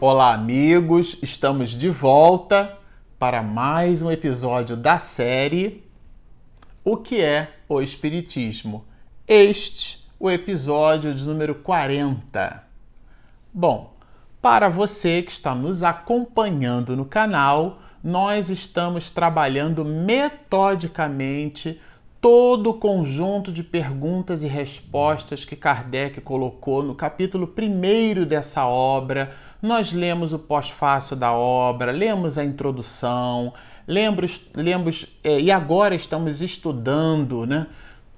Olá, amigos! Estamos de volta para mais um episódio da série O que é o Espiritismo? Este, o episódio de número 40. Bom, para você que está nos acompanhando no canal, nós estamos trabalhando metodicamente todo o conjunto de perguntas e respostas que Kardec colocou no capítulo 1 dessa obra. Nós lemos o pós-fácil da obra, lemos a introdução, lemos, lemos é, e agora estamos estudando né,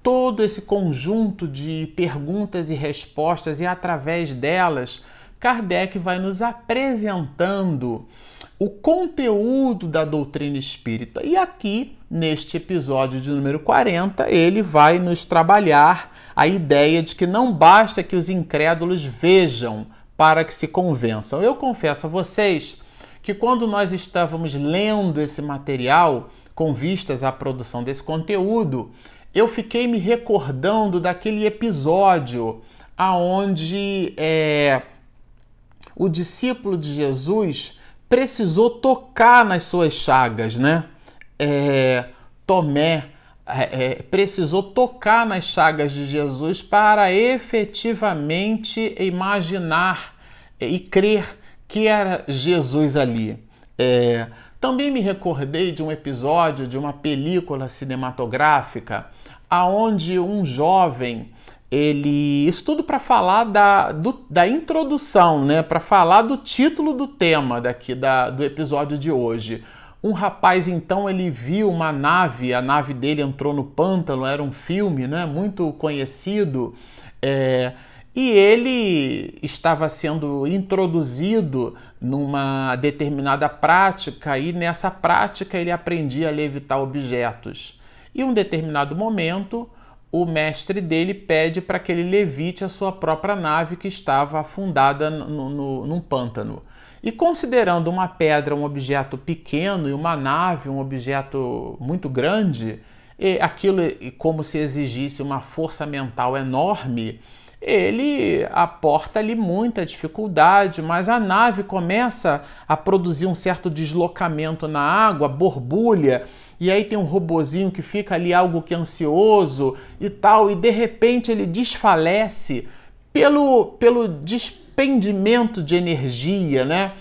todo esse conjunto de perguntas e respostas, e através delas, Kardec vai nos apresentando o conteúdo da doutrina espírita. E aqui, neste episódio de número 40, ele vai nos trabalhar a ideia de que não basta que os incrédulos vejam para que se convençam. Eu confesso a vocês que quando nós estávamos lendo esse material, com vistas à produção desse conteúdo, eu fiquei me recordando daquele episódio aonde é, o discípulo de Jesus precisou tocar nas suas chagas, né? É, Tomé é, é, precisou tocar nas chagas de Jesus para efetivamente imaginar e crer que era Jesus ali. É, também me recordei de um episódio de uma película cinematográfica aonde um jovem ele isso tudo para falar da, do, da introdução, né? Para falar do título do tema daqui da, do episódio de hoje. Um rapaz então ele viu uma nave, a nave dele entrou no pântano, era um filme, né? Muito conhecido. É, e ele estava sendo introduzido numa determinada prática e nessa prática ele aprendia a levitar objetos. E um determinado momento o mestre dele pede para que ele levite a sua própria nave que estava afundada no, no, num pântano. E considerando uma pedra um objeto pequeno e uma nave um objeto muito grande, aquilo como se exigisse uma força mental enorme, ele aporta ali muita dificuldade, mas a nave começa a produzir um certo deslocamento na água, borbulha, e aí tem um robozinho que fica ali algo que ansioso e tal, e de repente ele desfalece pelo, pelo despendimento de energia, né?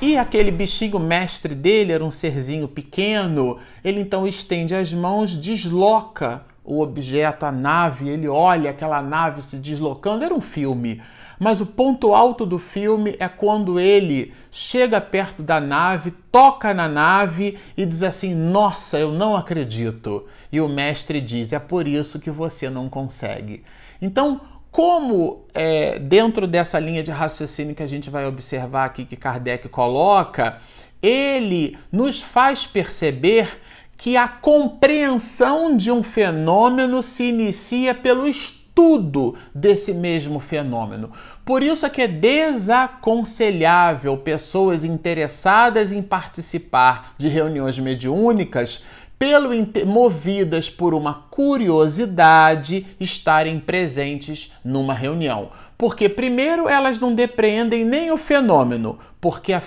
E aquele bichinho mestre dele era um serzinho pequeno, ele então estende as mãos, desloca o objeto, a nave, ele olha aquela nave se deslocando, era um filme. Mas o ponto alto do filme é quando ele chega perto da nave, toca na nave e diz assim: Nossa, eu não acredito. E o mestre diz: É por isso que você não consegue. Então, como é, dentro dessa linha de raciocínio que a gente vai observar aqui que Kardec coloca, ele nos faz perceber que a compreensão de um fenômeno se inicia pelo estudo tudo desse mesmo fenômeno. Por isso é que é desaconselhável pessoas interessadas em participar de reuniões mediúnicas pelo movidas por uma curiosidade estarem presentes numa reunião. Porque primeiro elas não depreendem nem o fenômeno, porque a,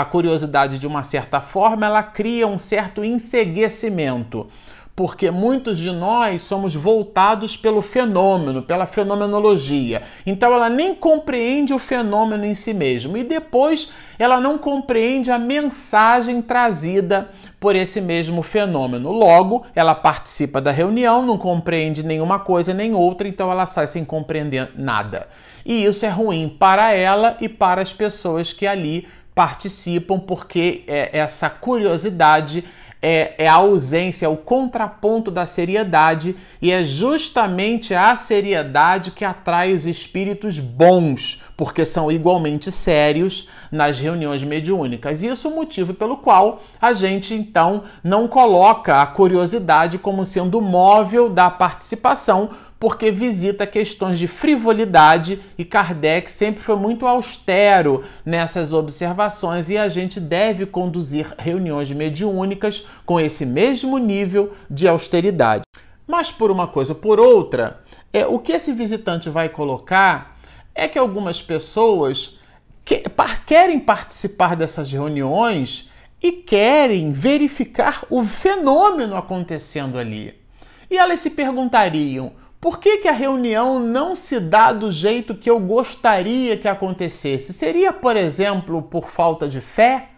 a curiosidade de uma certa forma ela cria um certo enseguecimento porque muitos de nós somos voltados pelo fenômeno, pela fenomenologia. Então ela nem compreende o fenômeno em si mesmo e depois ela não compreende a mensagem trazida por esse mesmo fenômeno. Logo, ela participa da reunião, não compreende nenhuma coisa nem outra, então ela sai sem compreender nada. E isso é ruim para ela e para as pessoas que ali participam, porque é, essa curiosidade é, é a ausência, é o contraponto da seriedade, e é justamente a seriedade que atrai os espíritos bons, porque são igualmente sérios nas reuniões mediúnicas. Isso é o motivo pelo qual a gente então não coloca a curiosidade como sendo móvel da participação, porque visita questões de frivolidade e Kardec sempre foi muito austero nessas observações e a gente deve conduzir reuniões mediúnicas com esse mesmo nível de austeridade. Mas por uma coisa ou por outra, é, o que esse visitante vai colocar é que algumas pessoas que, querem participar dessas reuniões e querem verificar o fenômeno acontecendo ali. E elas se perguntariam: por que, que a reunião não se dá do jeito que eu gostaria que acontecesse? Seria, por exemplo, por falta de fé?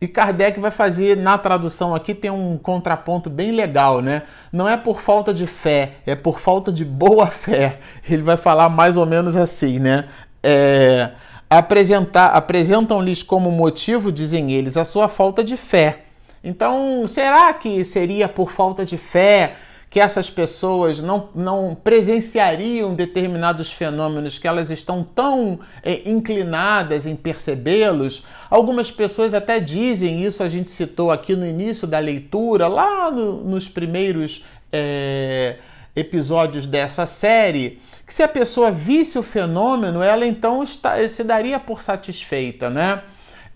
E Kardec vai fazer, na tradução aqui, tem um contraponto bem legal, né? Não é por falta de fé, é por falta de boa fé. Ele vai falar mais ou menos assim, né? É, apresentar, apresentam-lhes como motivo, dizem eles, a sua falta de fé. Então, será que seria por falta de fé que essas pessoas não, não presenciariam determinados fenômenos que elas estão tão é, inclinadas em percebê-los. Algumas pessoas até dizem isso, a gente citou aqui no início da leitura, lá no, nos primeiros é, episódios dessa série, que se a pessoa visse o fenômeno, ela então está, se daria por satisfeita, né?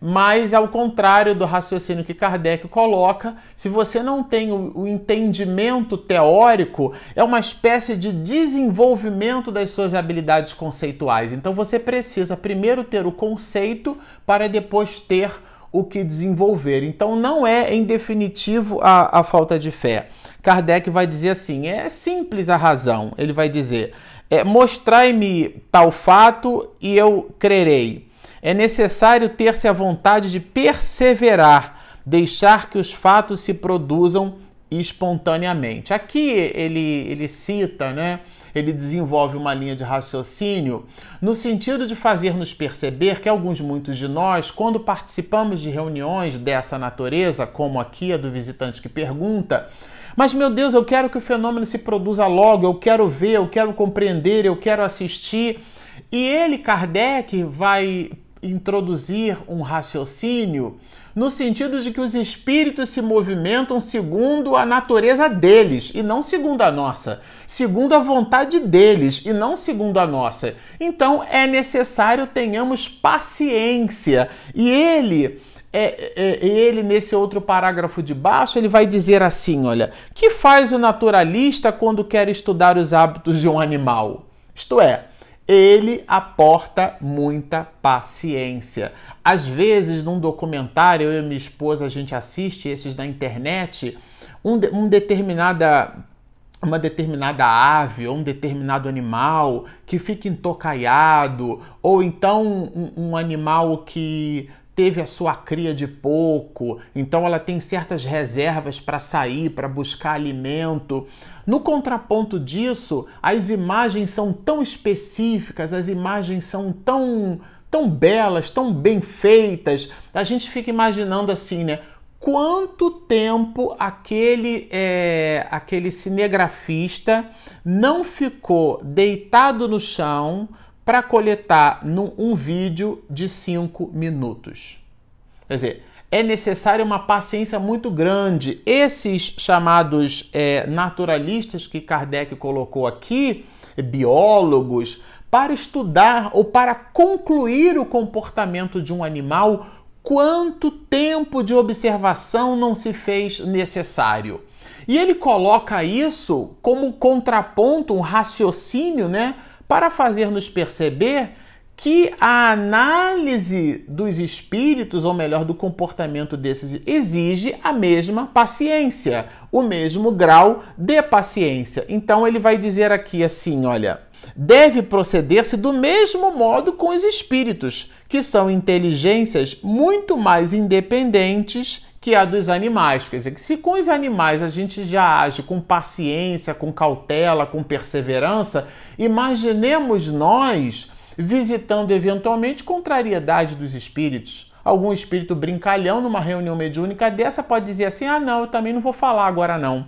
Mas, ao contrário do raciocínio que Kardec coloca, se você não tem o, entendimento teórico, é uma espécie de desenvolvimento das suas habilidades conceituais. Então, você precisa primeiro ter o conceito para depois ter o que desenvolver. Então, não é, em definitivo, a, a falta de fé. Kardec vai dizer assim: é simples a razão. Ele vai dizer: é, mostrai-me tal fato e eu crerei é necessário ter-se a vontade de perseverar, deixar que os fatos se produzam espontaneamente. Aqui ele, ele cita, né? Ele desenvolve uma linha de raciocínio no sentido de fazer-nos perceber que alguns, muitos de nós, quando participamos de reuniões dessa natureza, como aqui a do visitante que pergunta, mas meu Deus, eu quero que o fenômeno se produza logo, eu quero ver, eu quero compreender, eu quero assistir. E ele, Kardec, vai introduzir um raciocínio no sentido de que os espíritos se movimentam segundo a natureza deles e não segundo a nossa, segundo a vontade deles e não segundo a nossa. Então é necessário tenhamos paciência. E ele é, é, ele, nesse outro parágrafo de baixo, ele vai dizer assim: olha, que faz o naturalista quando quer estudar os hábitos de um animal? Isto é, ele aporta muita paciência. Às vezes, num documentário, eu e minha esposa, a gente assiste esses da internet, um, de, um determinada uma determinada ave ou um determinado animal que fica intocaiado, ou então um, um animal que teve a sua cria de pouco, então ela tem certas reservas para sair, para buscar alimento. No contraponto disso, as imagens são tão específicas, as imagens são tão tão belas, tão bem feitas. A gente fica imaginando assim, né? Quanto tempo aquele é, aquele cinegrafista não ficou deitado no chão para coletar num, um vídeo de 5 minutos. Quer dizer, é necessária uma paciência muito grande. Esses chamados é, naturalistas que Kardec colocou aqui, biólogos, para estudar ou para concluir o comportamento de um animal, quanto tempo de observação não se fez necessário? E ele coloca isso como contraponto, um raciocínio, né? para fazer-nos perceber que a análise dos espíritos, ou melhor, do comportamento desses, exige a mesma paciência, o mesmo grau de paciência. Então ele vai dizer aqui assim: olha, deve proceder-se do mesmo modo com os espíritos, que são inteligências muito mais independentes que a dos animais. Quer dizer, que se com os animais a gente já age com paciência, com cautela, com perseverança, imaginemos nós visitando eventualmente contrariedade dos espíritos. Algum espírito brincalhão numa reunião mediúnica dessa pode dizer assim: ah, não, eu também não vou falar agora não.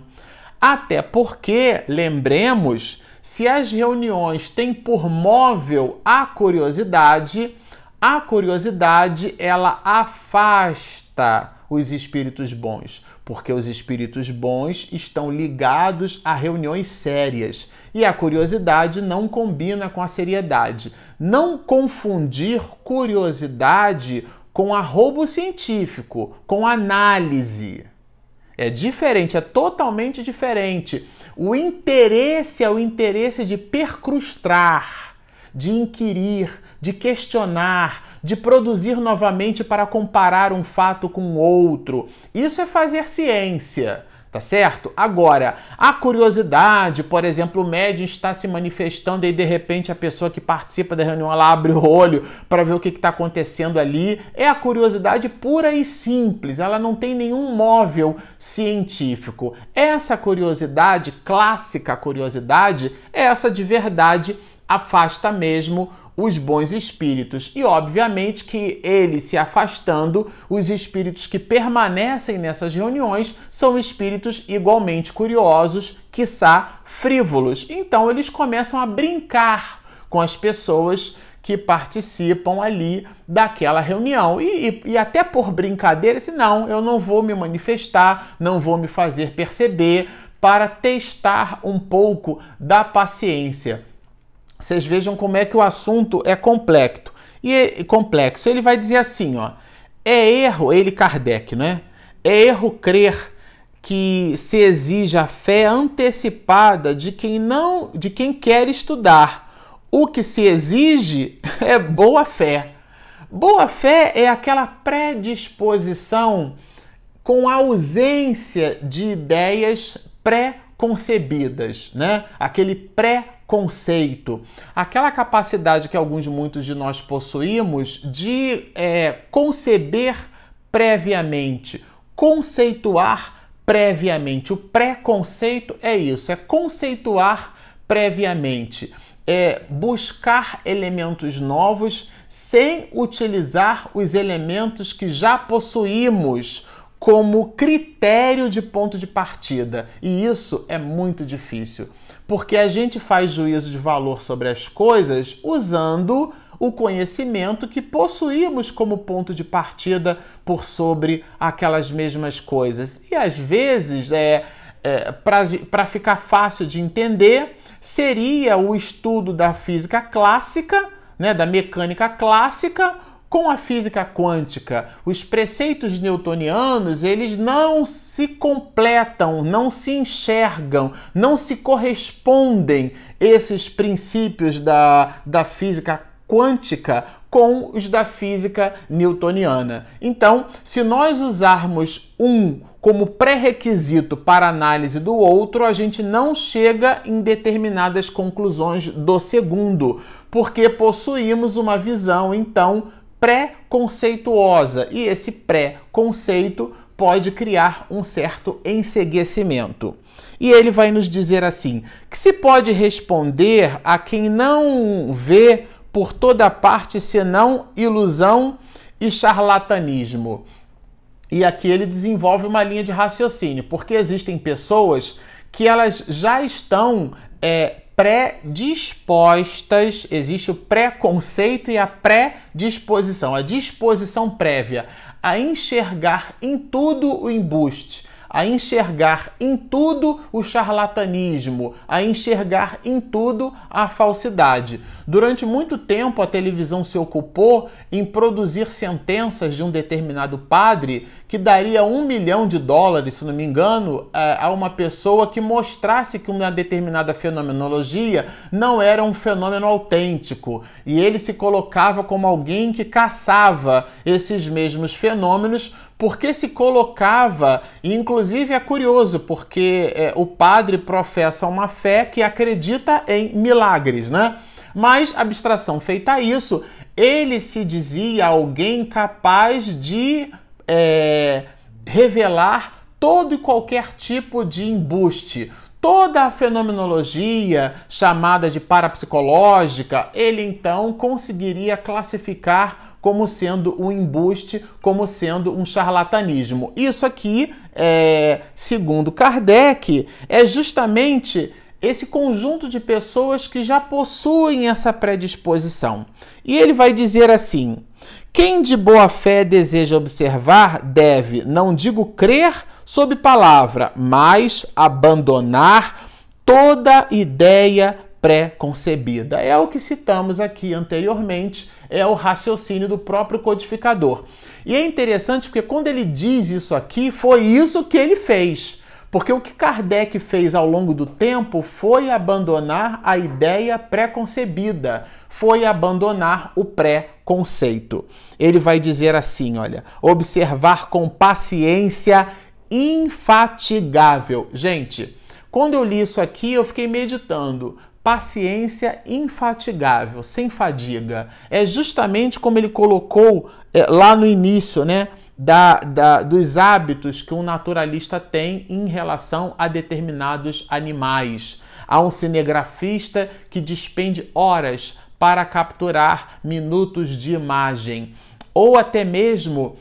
Até porque, lembremos, se as reuniões têm por móvel a curiosidade, a curiosidade ela afasta os espíritos bons, porque os espíritos bons estão ligados a reuniões sérias e a curiosidade não combina com a seriedade. Não confundir curiosidade com arrobo científico, com análise. É diferente, é totalmente diferente. O interesse é o interesse de percrustar, de inquirir, de questionar, de produzir novamente para comparar um fato com outro. Isso é fazer ciência tá certo? Agora, a curiosidade, por exemplo, o médium está se manifestando e de repente a pessoa que participa da reunião ela abre o olho para ver o que está acontecendo ali, é a curiosidade pura e simples, ela não tem nenhum móvel científico. Essa curiosidade, clássica curiosidade, é essa de verdade afasta mesmo os bons espíritos. E obviamente que ele se afastando, os espíritos que permanecem nessas reuniões são espíritos igualmente curiosos, quiçá frívolos. Então eles começam a brincar com as pessoas que participam ali daquela reunião. E, e, e, até por brincadeira, se não, eu não vou me manifestar, não vou me fazer perceber, para testar um pouco da paciência vocês vejam como é que o assunto é complexo. E complexo, ele vai dizer assim, ó: é erro, ele Kardec, né? É erro crer que se exige a fé antecipada de quem não, de quem quer estudar. O que se exige é boa fé. Boa fé é aquela predisposição com ausência de ideias pré-concebidas, né? Aquele pré conceito, aquela capacidade que alguns, muitos de nós possuímos de é, conceber previamente, conceituar previamente. O preconceito é isso, é conceituar previamente, é buscar elementos novos sem utilizar os elementos que já possuímos como critério de ponto de partida. E isso é muito difícil porque a gente faz juízo de valor sobre as coisas usando o conhecimento que possuímos como ponto de partida por sobre aquelas mesmas coisas. E às vezes, é, é para ficar fácil de entender, seria o estudo da física clássica, né, da mecânica clássica, com a física quântica, os preceitos newtonianos, eles não se completam, não se enxergam, não se correspondem esses princípios da, da física quântica com os da física newtoniana. Então, se nós usarmos um como pré-requisito para análise do outro, a gente não chega em determinadas conclusões do segundo, porque possuímos uma visão então pré-conceituosa e esse pré-conceito pode criar um certo enseguecimento. E ele vai nos dizer assim: que se pode responder a quem não vê por toda parte senão ilusão e charlatanismo. E aqui ele desenvolve uma linha de raciocínio, porque existem pessoas que elas já estão é, predispostas, existe o preconceito e a predisposição, a disposição prévia a enxergar em tudo o embuste, a enxergar em tudo o charlatanismo, a enxergar em tudo a falsidade. Durante muito tempo, a televisão se ocupou em produzir sentenças de um determinado padre que daria um milhão de dólares, se não me engano, é, a uma pessoa que mostrasse que uma determinada fenomenologia não era um fenômeno autêntico. E ele se colocava como alguém que caçava esses mesmos fenômenos porque se colocava, inclusive é curioso, porque é, o padre professa uma fé que acredita em milagres, né? Mas, abstração feita isso, ele se dizia alguém capaz de é, revelar todo e qualquer tipo de embuste, toda a fenomenologia chamada de parapsicológica, ele então conseguiria classificar como sendo um embuste, como sendo um charlatanismo. Isso aqui, é, segundo Kardec, é justamente esse conjunto de pessoas que já possuem essa predisposição. E ele vai dizer assim: quem de boa fé deseja observar deve, não digo crer sob palavra, mas abandonar toda ideia pré-concebida. É o que citamos aqui anteriormente, é o raciocínio do próprio codificador. E é interessante porque quando ele diz isso aqui, foi isso que ele fez. Porque o que Kardec fez ao longo do tempo foi abandonar a ideia pré-concebida, foi abandonar o pré-conceito. Ele vai dizer assim: olha, observar com paciência infatigável. Gente, quando eu li isso aqui, eu fiquei meditando. Paciência infatigável, sem fadiga. É justamente como ele colocou é, lá no início, né? Da, da, dos hábitos que um naturalista tem em relação a determinados animais. Há um cinegrafista que despende horas para capturar minutos de imagem, ou até mesmo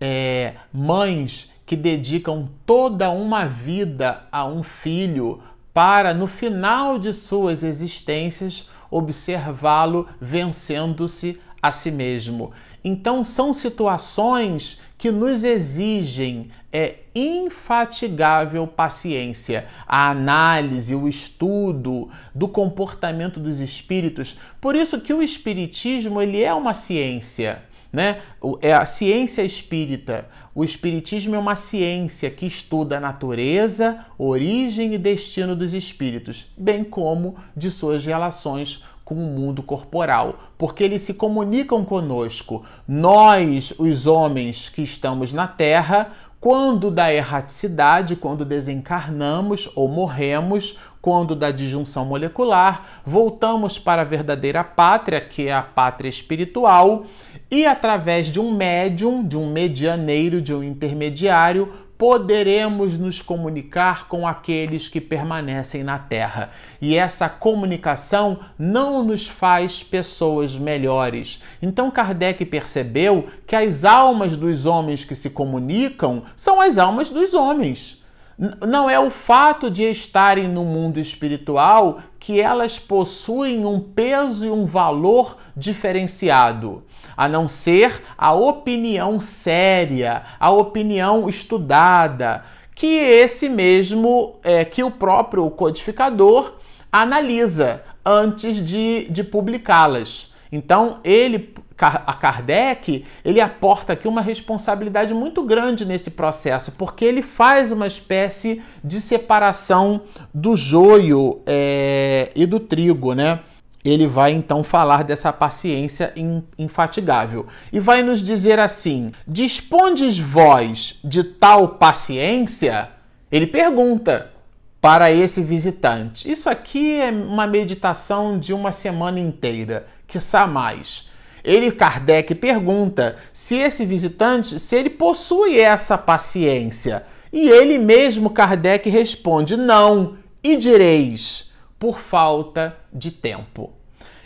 é, mães que dedicam toda uma vida a um filho para, no final de suas existências, observá-lo vencendo-se a si mesmo. Então, são situações que nos exigem é, infatigável paciência, a análise, o estudo do comportamento dos espíritos. Por isso que o espiritismo ele é uma ciência né? É a ciência espírita. O espiritismo é uma ciência que estuda a natureza, origem e destino dos espíritos, bem como de suas relações com o mundo corporal, porque eles se comunicam conosco. Nós, os homens que estamos na Terra, quando da erraticidade, quando desencarnamos ou morremos, quando da disjunção molecular, voltamos para a verdadeira pátria, que é a pátria espiritual, e através de um médium, de um medianeiro, de um intermediário, poderemos nos comunicar com aqueles que permanecem na Terra. E essa comunicação não nos faz pessoas melhores. Então Kardec percebeu que as almas dos homens que se comunicam são as almas dos homens não é o fato de estarem no mundo espiritual que elas possuem um peso e um valor diferenciado, a não ser a opinião séria, a opinião estudada, que esse mesmo, é, que o próprio codificador analisa antes de, de publicá-las. Então, ele a Kardec, ele aporta aqui uma responsabilidade muito grande nesse processo, porque ele faz uma espécie de separação do joio é, e do trigo, né? Ele vai então falar dessa paciência infatigável e vai nos dizer assim: Dispondes vós de tal paciência? Ele pergunta para esse visitante. Isso aqui é uma meditação de uma semana inteira, que mais. Ele, Kardec, pergunta se esse visitante, se ele possui essa paciência. E ele mesmo, Kardec, responde: não, e direis, por falta de tempo.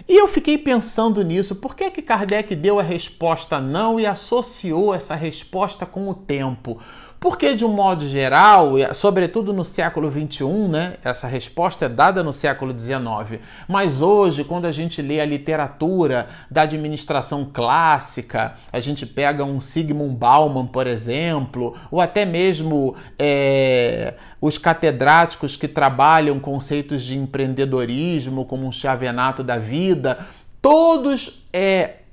E eu fiquei pensando nisso, por que, que Kardec deu a resposta não e associou essa resposta com o tempo? Porque, de um modo geral, sobretudo no século XXI, né, essa resposta é dada no século XIX, mas hoje, quando a gente lê a literatura da administração clássica, a gente pega um Sigmund Bauman, por exemplo, ou até mesmo é, os catedráticos que trabalham conceitos de empreendedorismo, como um chavenato da vida, todos é,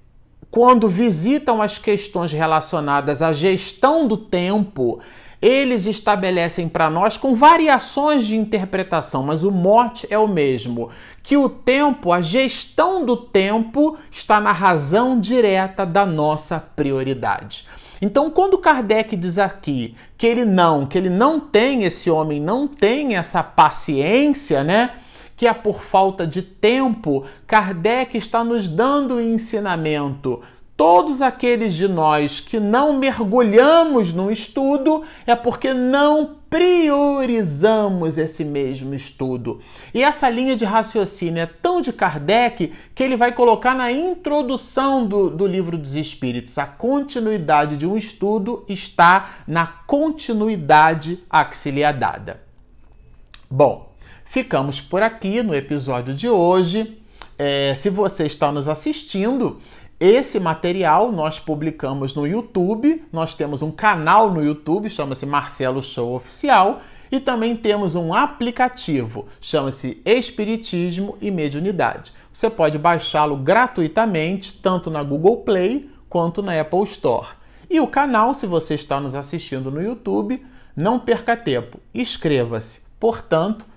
quando visitam as questões relacionadas à gestão do tempo, eles estabelecem para nós com variações de interpretação, mas o mote é o mesmo: que o tempo, a gestão do tempo, está na razão direta da nossa prioridade. Então, quando Kardec diz aqui que ele não, que ele não tem esse homem, não tem essa paciência, né? Que é por falta de tempo, Kardec está nos dando o ensinamento. Todos aqueles de nós que não mergulhamos no estudo é porque não priorizamos esse mesmo estudo. E essa linha de raciocínio é tão de Kardec que ele vai colocar na introdução do, do livro dos Espíritos. A continuidade de um estudo está na continuidade a que se lhe é dada. Bom, Ficamos por aqui no episódio de hoje. É, se você está nos assistindo, esse material nós publicamos no YouTube. Nós temos um canal no YouTube, chama-se Marcelo Show Oficial. E também temos um aplicativo, chama-se Espiritismo e Mediunidade. Você pode baixá-lo gratuitamente, tanto na Google Play quanto na Apple Store. E o canal, se você está nos assistindo no YouTube, não perca tempo, inscreva-se. Portanto,